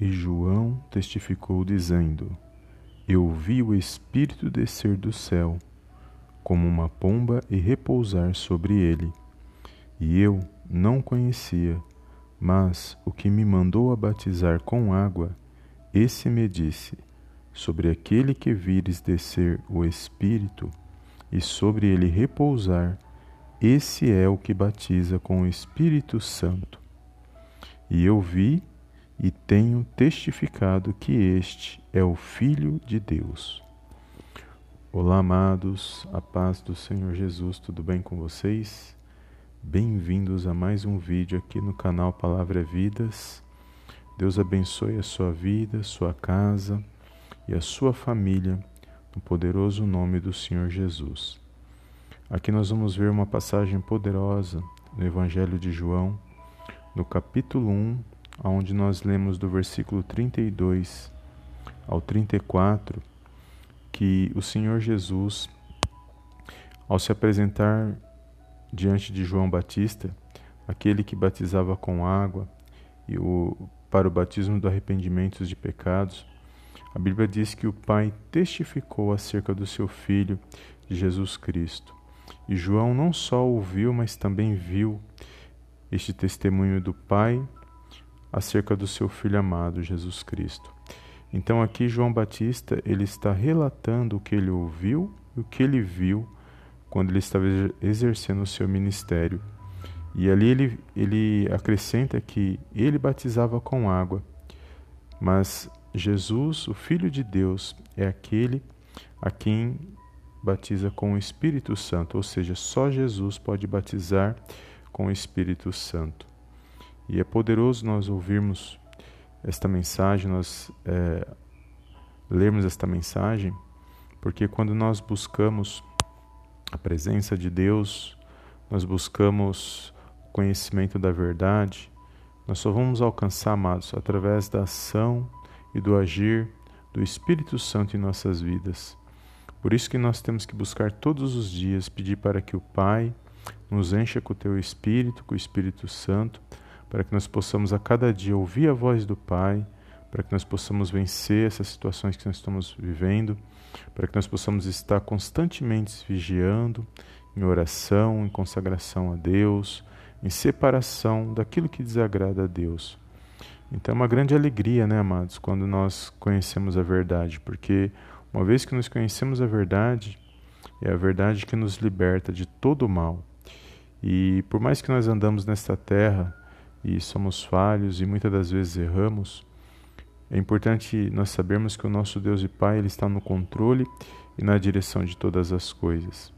E João testificou, dizendo: Eu vi o Espírito descer do céu, como uma pomba, e repousar sobre ele. E eu não conhecia, mas o que me mandou a batizar com água, esse me disse: Sobre aquele que vires descer o Espírito, e sobre ele repousar, esse é o que batiza com o Espírito Santo. E eu vi e tenho testificado que este é o Filho de Deus. Olá, amados, a paz do Senhor Jesus, tudo bem com vocês? Bem-vindos a mais um vídeo aqui no canal Palavra Vidas. Deus abençoe a sua vida, sua casa e a sua família, no poderoso nome do Senhor Jesus. Aqui nós vamos ver uma passagem poderosa no Evangelho de João, no capítulo 1, onde nós lemos do versículo 32 ao 34, que o Senhor Jesus, ao se apresentar diante de João Batista, aquele que batizava com água e o, para o batismo do arrependimento de pecados, a Bíblia diz que o Pai testificou acerca do seu Filho, Jesus Cristo. E João não só ouviu, mas também viu este testemunho do Pai acerca do seu filho amado Jesus Cristo. Então aqui João Batista, ele está relatando o que ele ouviu e o que ele viu quando ele estava exercendo o seu ministério. E ali ele, ele acrescenta que ele batizava com água, mas Jesus, o Filho de Deus, é aquele a quem batiza com o Espírito Santo, ou seja, só Jesus pode batizar com o Espírito Santo. E é poderoso nós ouvirmos esta mensagem, nós é, lermos esta mensagem, porque quando nós buscamos a presença de Deus, nós buscamos o conhecimento da verdade, nós só vamos alcançar, amados, através da ação e do agir do Espírito Santo em nossas vidas. Por isso que nós temos que buscar todos os dias, pedir para que o Pai nos encha com o teu Espírito, com o Espírito Santo, para que nós possamos a cada dia ouvir a voz do Pai, para que nós possamos vencer essas situações que nós estamos vivendo, para que nós possamos estar constantemente vigiando, em oração, em consagração a Deus, em separação daquilo que desagrada a Deus. Então é uma grande alegria, né, amados, quando nós conhecemos a verdade, porque uma vez que nós conhecemos a verdade, é a verdade que nos liberta de todo o mal. E por mais que nós andamos nesta terra e somos falhos e muitas das vezes erramos, é importante nós sabermos que o nosso Deus e Pai ele está no controle e na direção de todas as coisas.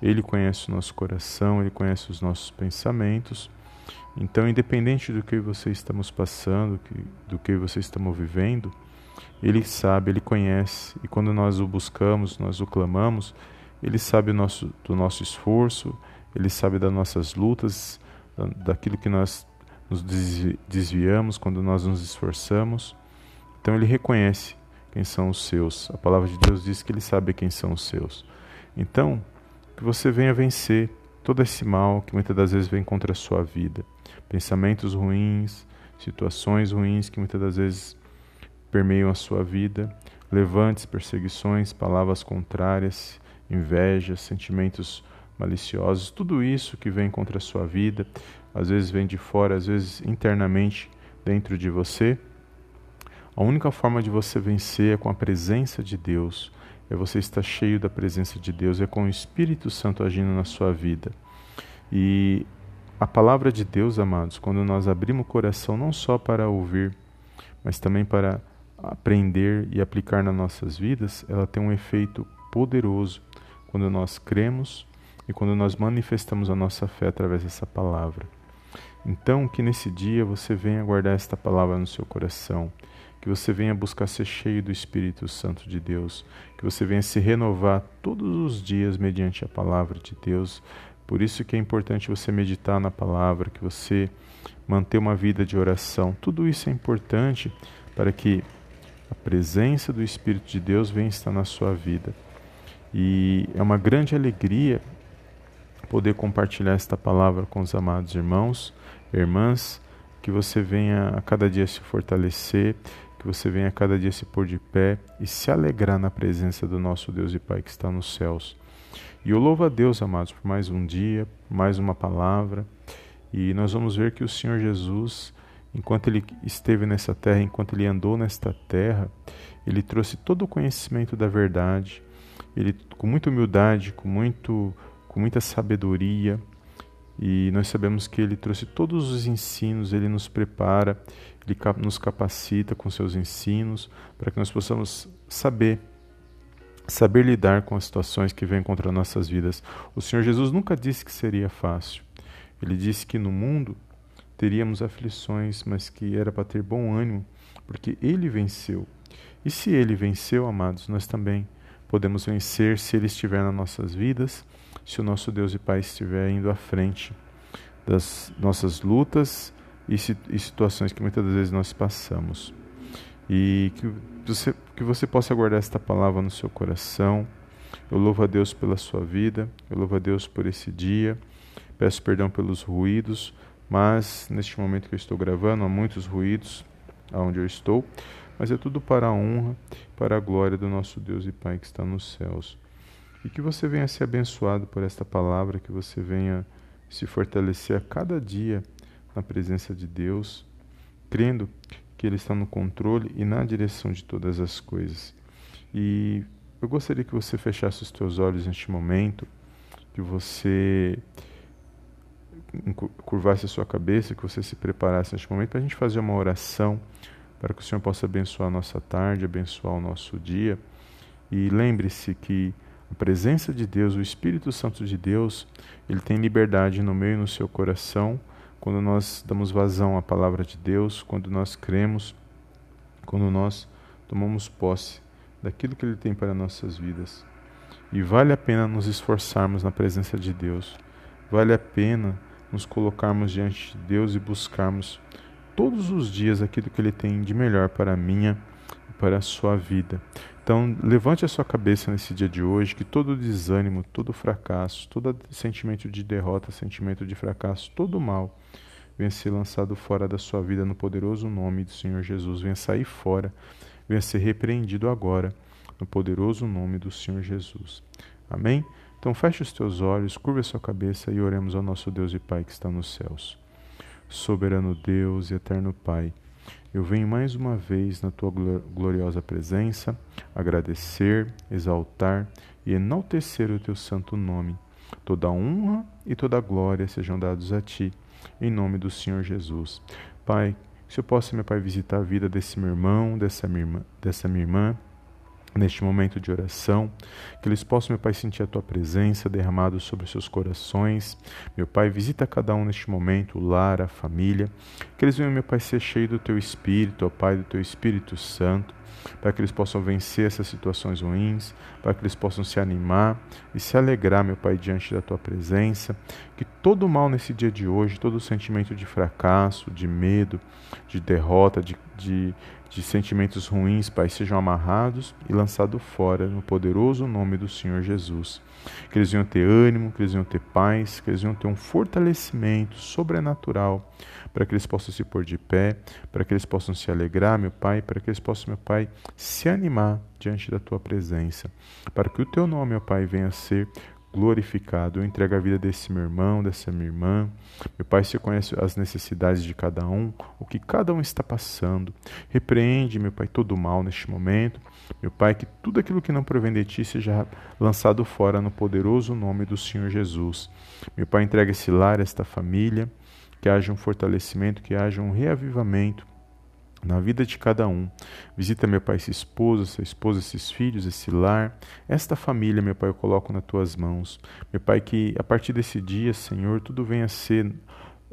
Ele conhece o nosso coração, ele conhece os nossos pensamentos. Então, independente do que você estamos passando, do que você estamos vivendo, ele sabe, ele conhece, e quando nós o buscamos, nós o clamamos, ele sabe nosso, do nosso esforço, ele sabe das nossas lutas, daquilo que nós nos desviamos, quando nós nos esforçamos. Então ele reconhece quem são os seus. A palavra de Deus diz que ele sabe quem são os seus. Então, que você venha vencer todo esse mal que muitas das vezes vem contra a sua vida. Pensamentos ruins, situações ruins que muitas das vezes permeiam a sua vida, levantes, perseguições, palavras contrárias, invejas, sentimentos maliciosos, tudo isso que vem contra a sua vida, às vezes vem de fora, às vezes internamente dentro de você. A única forma de você vencer é com a presença de Deus, é você estar cheio da presença de Deus, é com o Espírito Santo agindo na sua vida. E a palavra de Deus, amados, quando nós abrimos o coração não só para ouvir, mas também para aprender e aplicar nas nossas vidas, ela tem um efeito poderoso quando nós cremos e quando nós manifestamos a nossa fé através dessa palavra. Então, que nesse dia você venha guardar esta palavra no seu coração, que você venha buscar ser cheio do Espírito Santo de Deus, que você venha se renovar todos os dias mediante a palavra de Deus. Por isso que é importante você meditar na palavra, que você manter uma vida de oração. Tudo isso é importante para que a presença do Espírito de Deus venha estar na sua vida. E é uma grande alegria poder compartilhar esta palavra com os amados irmãos, irmãs, que você venha a cada dia se fortalecer, que você venha a cada dia se pôr de pé e se alegrar na presença do nosso Deus e Pai que está nos céus. E eu louvo a Deus, amados, por mais um dia, mais uma palavra. E nós vamos ver que o Senhor Jesus, enquanto ele esteve nessa terra, enquanto ele andou nesta terra, ele trouxe todo o conhecimento da verdade. Ele com muita humildade, com muito com muita sabedoria, e nós sabemos que ele trouxe todos os ensinos, ele nos prepara, ele nos capacita com seus ensinos para que nós possamos saber saber lidar com as situações que vêm contra nossas vidas. O Senhor Jesus nunca disse que seria fácil. Ele disse que no mundo teríamos aflições, mas que era para ter bom ânimo, porque ele venceu. E se ele venceu, amados, nós também podemos vencer se ele estiver nas nossas vidas, se o nosso Deus e Pai estiver indo à frente das nossas lutas e, situações que muitas vezes nós passamos. E que você, que você possa guardar esta palavra no seu coração. Eu louvo a Deus pela sua vida, eu louvo a Deus por esse dia. Peço perdão pelos ruídos, mas neste momento que eu estou gravando, há muitos ruídos aonde eu estou, mas é tudo para a honra, para a glória do nosso Deus e Pai que está nos céus. E que você venha ser abençoado por esta palavra, que você venha se fortalecer a cada dia na presença de Deus, crendo que Ele está no controle e na direção de todas as coisas. E eu gostaria que você fechasse os teus olhos neste momento, que você curvasse a sua cabeça, que você se preparasse neste momento para a gente fazer uma oração, para que o Senhor possa abençoar a nossa tarde, abençoar o nosso dia. E lembre-se que a presença de Deus, o Espírito Santo de Deus, ele tem liberdade no meio e no seu coração quando nós damos vazão à palavra de Deus, quando nós cremos, quando nós tomamos posse daquilo que Ele tem para nossas vidas. E vale a pena nos esforçarmos na presença de Deus, vale a pena nos colocarmos diante de Deus e buscarmos todos os dias aquilo que Ele tem de melhor para a minha para a sua vida. Então, levante a sua cabeça nesse dia de hoje, que todo desânimo, todo fracasso, todo sentimento de derrota, sentimento de fracasso, todo mal, venha ser lançado fora da sua vida no poderoso nome do Senhor Jesus. Venha sair fora, venha ser repreendido agora, no poderoso nome do Senhor Jesus. Amém? Então, feche os teus olhos, curva a sua cabeça e oremos ao nosso Deus e Pai que está nos céus. Soberano Deus e eterno Pai, eu venho mais uma vez na tua gloriosa presença agradecer, exaltar e enaltecer o teu santo nome. Toda honra e toda glória sejam dados a ti, em nome do Senhor Jesus. Pai, se eu possa, meu Pai, visitar a vida desse meu irmão, dessa minha irmã, dessa minha irmã neste momento de oração, que eles possam, meu Pai, sentir a tua presença derramada sobre seus corações. Meu Pai, visita cada um neste momento, o lar, a família, que eles venham, meu Pai, ser cheios do teu Espírito, ó Pai, do teu Espírito Santo, para que eles possam vencer essas situações ruins, para que eles possam se animar e se alegrar, meu Pai, diante da tua presença. Que todo mal nesse dia de hoje, todo sentimento de fracasso, de medo, de derrota, de, de de sentimentos ruins, Pai, sejam amarrados e lançados fora no poderoso nome do Senhor Jesus. Que eles venham ter ânimo, que eles venham ter paz, que eles venham ter um fortalecimento sobrenatural para que eles possam se pôr de pé, para que eles possam se alegrar, meu Pai, para que eles possam, meu Pai, se animar diante da tua presença, para que o teu nome, meu Pai, venha a ser glorificado. Eu entrego a vida desse meu irmão, dessa minha irmã. Meu Pai, você conhece as necessidades de cada um, o que cada um está passando. Repreende, meu Pai, todo o mal neste momento. Meu Pai, que tudo aquilo que não provém de ti seja lançado fora no poderoso nome do Senhor Jesus. Meu Pai, entrega esse lar, esta família, que haja um fortalecimento, que haja um reavivamento na vida de cada um. Visita, meu Pai, essa esposa, essa esposa, esses filhos, esse lar, esta família, meu Pai, eu coloco nas tuas mãos. Meu Pai, que a partir desse dia, Senhor, tudo venha a ser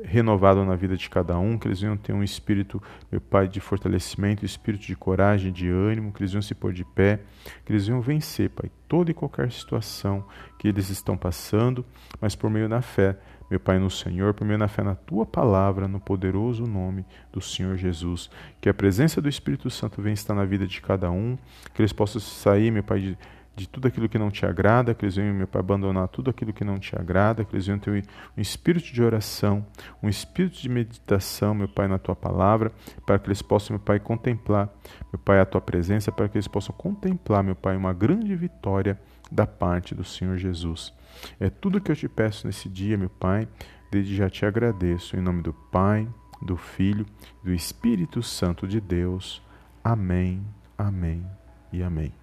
renovado na vida de cada um, que eles venham ter um espírito, meu Pai, de fortalecimento, espírito de coragem, de ânimo, que eles venham se pôr de pé, que eles venham vencer, Pai, toda e qualquer situação que eles estão passando, mas por meio da fé, meu Pai, no Senhor, por meio da fé na Tua palavra, no poderoso nome do Senhor Jesus. Que a presença do Espírito Santo venha estar na vida de cada um, que eles possam sair, meu Pai, de, de tudo aquilo que não te agrada, que eles venham, meu Pai, abandonar tudo aquilo que não te agrada, que eles venham ter um espírito de oração, um espírito de meditação, meu Pai, na tua palavra, para que eles possam, meu Pai, contemplar, meu Pai, a tua presença, para que eles possam contemplar, meu Pai, uma grande vitória da parte do Senhor Jesus. É tudo que eu te peço nesse dia, meu Pai, desde já te agradeço, em nome do Pai, do Filho, do Espírito Santo de Deus. Amém, amém e amém.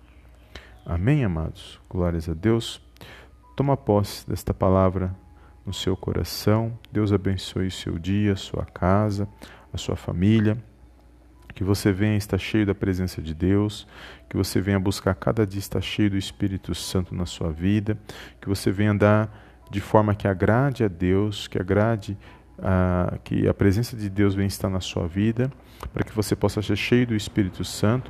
Amém, amados? Glórias a Deus. Toma posse desta palavra no seu coração. Deus abençoe o seu dia, a sua casa, a sua família. Que você venha estar cheio da presença de Deus, que você venha buscar cada dia estar cheio do Espírito Santo na sua vida, que você venha andar de forma que agrade a Deus, que agrade a, que a presença de Deus venha estar na sua vida, para que você possa ser cheio do Espírito Santo,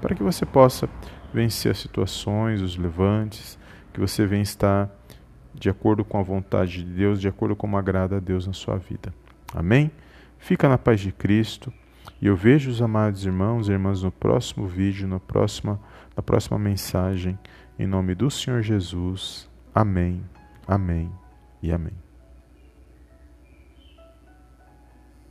para que você possa vencer as situações, os levantes, que você venha estar de acordo com a vontade de Deus, de acordo com como agrada a Deus na sua vida. Amém? Fica na paz de Cristo. E eu vejo os amados irmãos e irmãs no próximo vídeo, na próxima, na próxima mensagem. Em nome do Senhor Jesus. Amém, amém e amém.